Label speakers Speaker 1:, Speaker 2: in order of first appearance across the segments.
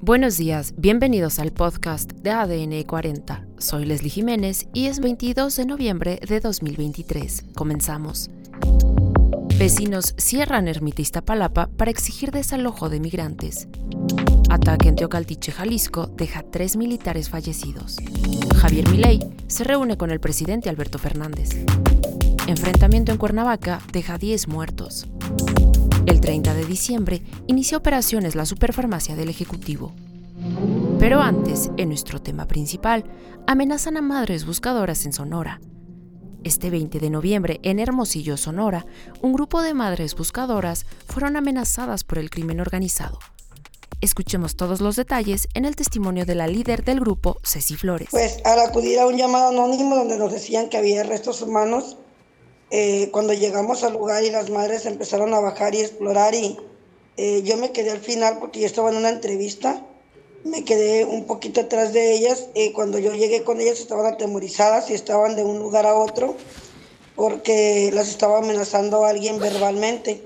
Speaker 1: Buenos días, bienvenidos al podcast de ADN 40. Soy Leslie Jiménez y es 22 de noviembre de 2023. Comenzamos. Vecinos cierran Ermita Iztapalapa para exigir desalojo de migrantes. Ataque en Teocaltiche, Jalisco, deja tres militares fallecidos. Javier Milei se reúne con el presidente Alberto Fernández. Enfrentamiento en Cuernavaca deja 10 muertos. El 30 de diciembre inicia operaciones la Superfarmacia del Ejecutivo. Pero antes, en nuestro tema principal, amenazan a madres buscadoras en Sonora. Este 20 de noviembre, en Hermosillo, Sonora, un grupo de madres buscadoras fueron amenazadas por el crimen organizado. Escuchemos todos los detalles en el testimonio de la líder del grupo, Ceci Flores.
Speaker 2: Pues al acudir a un llamado anónimo donde nos decían que había restos humanos, eh, cuando llegamos al lugar y las madres empezaron a bajar y explorar y eh, yo me quedé al final porque yo estaba en una entrevista, me quedé un poquito atrás de ellas y cuando yo llegué con ellas estaban atemorizadas y estaban de un lugar a otro porque las estaba amenazando a alguien verbalmente.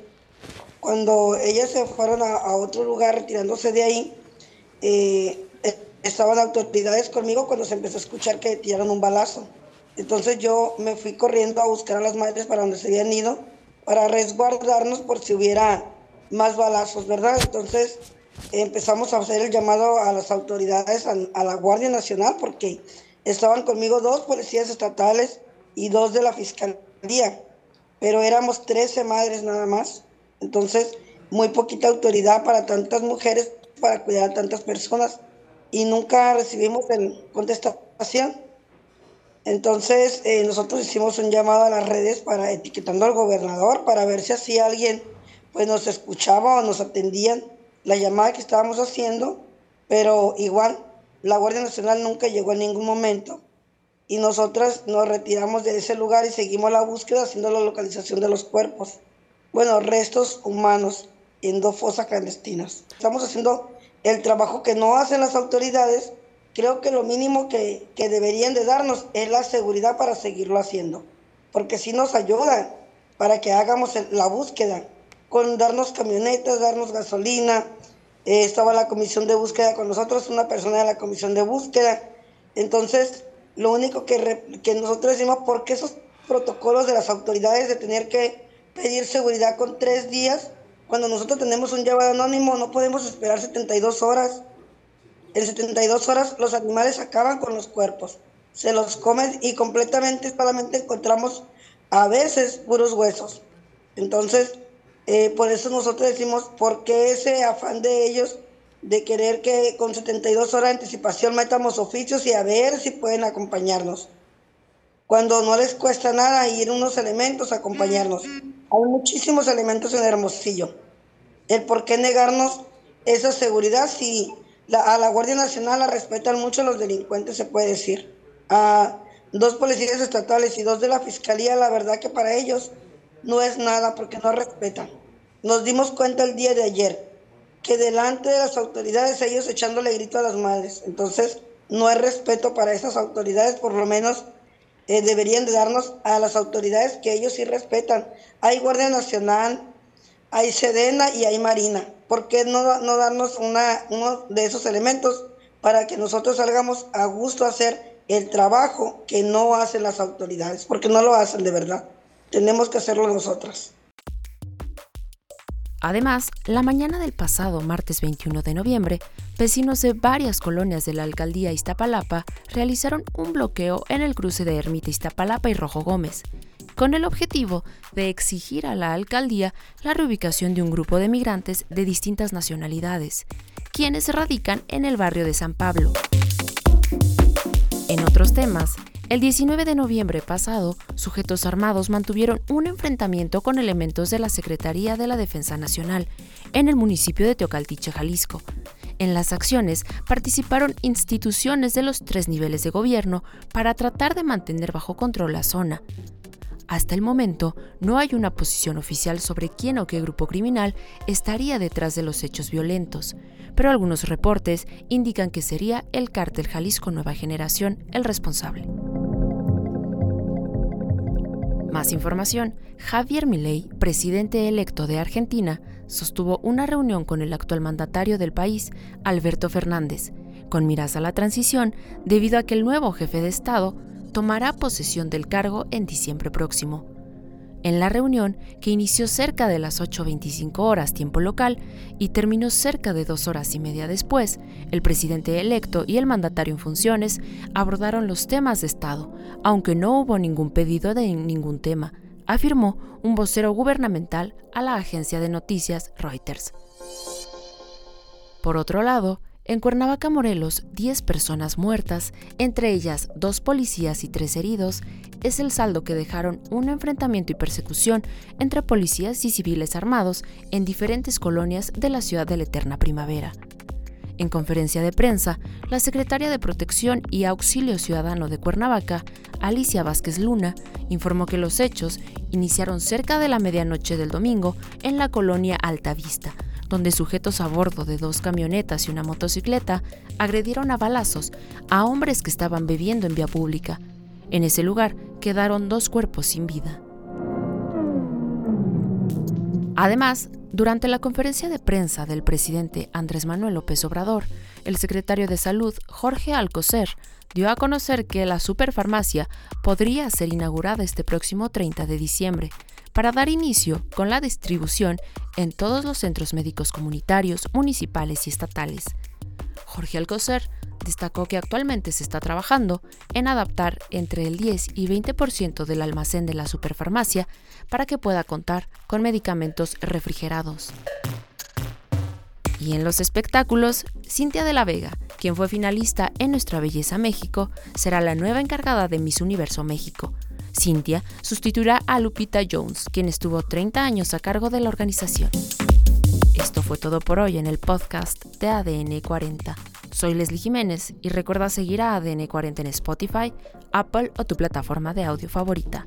Speaker 2: Cuando ellas se fueron a, otro lugar retirándose de ahí, eh, estaban autoridades conmigo cuando se empezó a escuchar que tiraron un balazo. Entonces yo me fui corriendo a buscar a las madres para donde se habían ido, para resguardarnos por si hubiera más balazos, ¿verdad? Entonces empezamos a hacer el llamado a las autoridades, a, la Guardia Nacional, porque estaban conmigo dos policías estatales y dos de la Fiscalía, pero éramos 13 madres nada más. Entonces, muy poquita autoridad para tantas mujeres, para cuidar a tantas personas, y nunca recibimos contestación. Entonces, eh, nosotros hicimos un llamado a las redes para etiquetando al gobernador para ver si así alguien pues nos escuchaba o nos atendían la llamada que estábamos haciendo, pero igual la Guardia Nacional nunca llegó en ningún momento y nosotras nos retiramos de ese lugar y seguimos la búsqueda haciendo la localización de los cuerpos. Bueno, restos humanos en dos fosas clandestinas. Estamos haciendo el trabajo que no hacen las autoridades creo que lo mínimo que, deberían de darnos es la seguridad para seguirlo haciendo, porque si nos ayudan para que hagamos la búsqueda, con darnos camionetas, darnos gasolina, eh, estaba la comisión de búsqueda con nosotros, una persona de la comisión de búsqueda, entonces lo único que, que nosotros decimos, ¿por qué esos protocolos de las autoridades de tener que pedir seguridad con tres días? Cuando nosotros tenemos un llamado anónimo, no podemos esperar 72 horas en 72 horas los animales acaban con los cuerpos, se los comen y completamente solamente encontramos a veces puros huesos. Entonces, eh, por eso nosotros decimos, ¿por qué ese afán de ellos de querer que con 72 horas de anticipación metamos oficios y a ver si pueden acompañarnos? Cuando no les cuesta nada ir unos elementos a acompañarnos. Hay muchísimos elementos en Hermosillo. El por qué negarnos esa seguridad si a la Guardia Nacional la respetan mucho los delincuentes, se puede decir. A dos policías estatales y dos de la Fiscalía, la verdad que para ellos no es nada porque no respetan. Nos dimos cuenta el día de ayer que delante de las autoridades ellos echándole grito a las madres. Entonces, no hay respeto para esas autoridades, por lo menos eh, deberían de darnos a las autoridades que ellos sí respetan. Hay Guardia Nacional, hay Sedena y hay Marina. ¿Por qué no, darnos una, uno de esos elementos para que nosotros salgamos a gusto a hacer el trabajo que no hacen las autoridades? Porque no lo hacen de verdad. Tenemos que hacerlo nosotras.
Speaker 1: Además, la mañana del pasado martes 21 de noviembre, vecinos de varias colonias de la alcaldía Iztapalapa realizaron un bloqueo en el cruce de Ermita Iztapalapa y Rojo Gómez, con el objetivo de exigir a la alcaldía la reubicación de un grupo de migrantes de distintas nacionalidades, quienes radican en el barrio de San Pablo. En otros temas, el 19 de noviembre pasado, sujetos armados mantuvieron un enfrentamiento con elementos de la Secretaría de la Defensa Nacional en el municipio de Teocaltiche, Jalisco. En las acciones participaron instituciones de los tres niveles de gobierno para tratar de mantener bajo control la zona. Hasta el momento, no hay una posición oficial sobre quién o qué grupo criminal estaría detrás de los hechos violentos, pero algunos reportes indican que sería el cártel Jalisco Nueva Generación el responsable. Más información. Javier Milei, presidente electo de Argentina, sostuvo una reunión con el actual mandatario del país, Alberto Fernández, con miras a la transición debido a que el nuevo jefe de Estado tomará posesión del cargo en diciembre próximo. En la reunión, que inició cerca de las 8.25 horas tiempo local y terminó cerca de dos horas y media después, el presidente electo y el mandatario en funciones abordaron los temas de Estado, aunque no hubo ningún pedido de ningún tema, afirmó un vocero gubernamental a la agencia de noticias Reuters. Por otro lado, en Cuernavaca, Morelos, 10 personas muertas, entre ellas dos policías y tres heridos, es el saldo que dejaron un enfrentamiento y persecución entre policías y civiles armados en diferentes colonias de la ciudad de la Eterna Primavera. En conferencia de prensa, la secretaria de Protección y Auxilio Ciudadano de Cuernavaca, Alicia Vázquez Luna, informó que los hechos iniciaron cerca de la medianoche del domingo en la colonia Alta Vista, donde sujetos a bordo de dos camionetas y una motocicleta agredieron a balazos a hombres que estaban bebiendo en vía pública. En ese lugar quedaron dos cuerpos sin vida. Además, durante la conferencia de prensa del presidente Andrés Manuel López Obrador, el secretario de Salud, Jorge Alcocer, dio a conocer que la superfarmacia podría ser inaugurada este próximo 30 de diciembre, para dar inicio con la distribución en todos los centros médicos comunitarios, municipales y estatales. Jorge Alcocer destacó que actualmente se está trabajando en adaptar entre el 10 y 20% del almacén de la superfarmacia para que pueda contar con medicamentos refrigerados. Y en los espectáculos, Cintia de la Vega, quien fue finalista en Nuestra Belleza México, será la nueva encargada de Miss Universo México. Cintia sustituirá a Lupita Jones, quien estuvo 30 años a cargo de la organización. Esto fue todo por hoy en el podcast de ADN 40. Soy Leslie Jiménez y recuerda seguir a ADN 40 en Spotify, Apple o tu plataforma de audio favorita.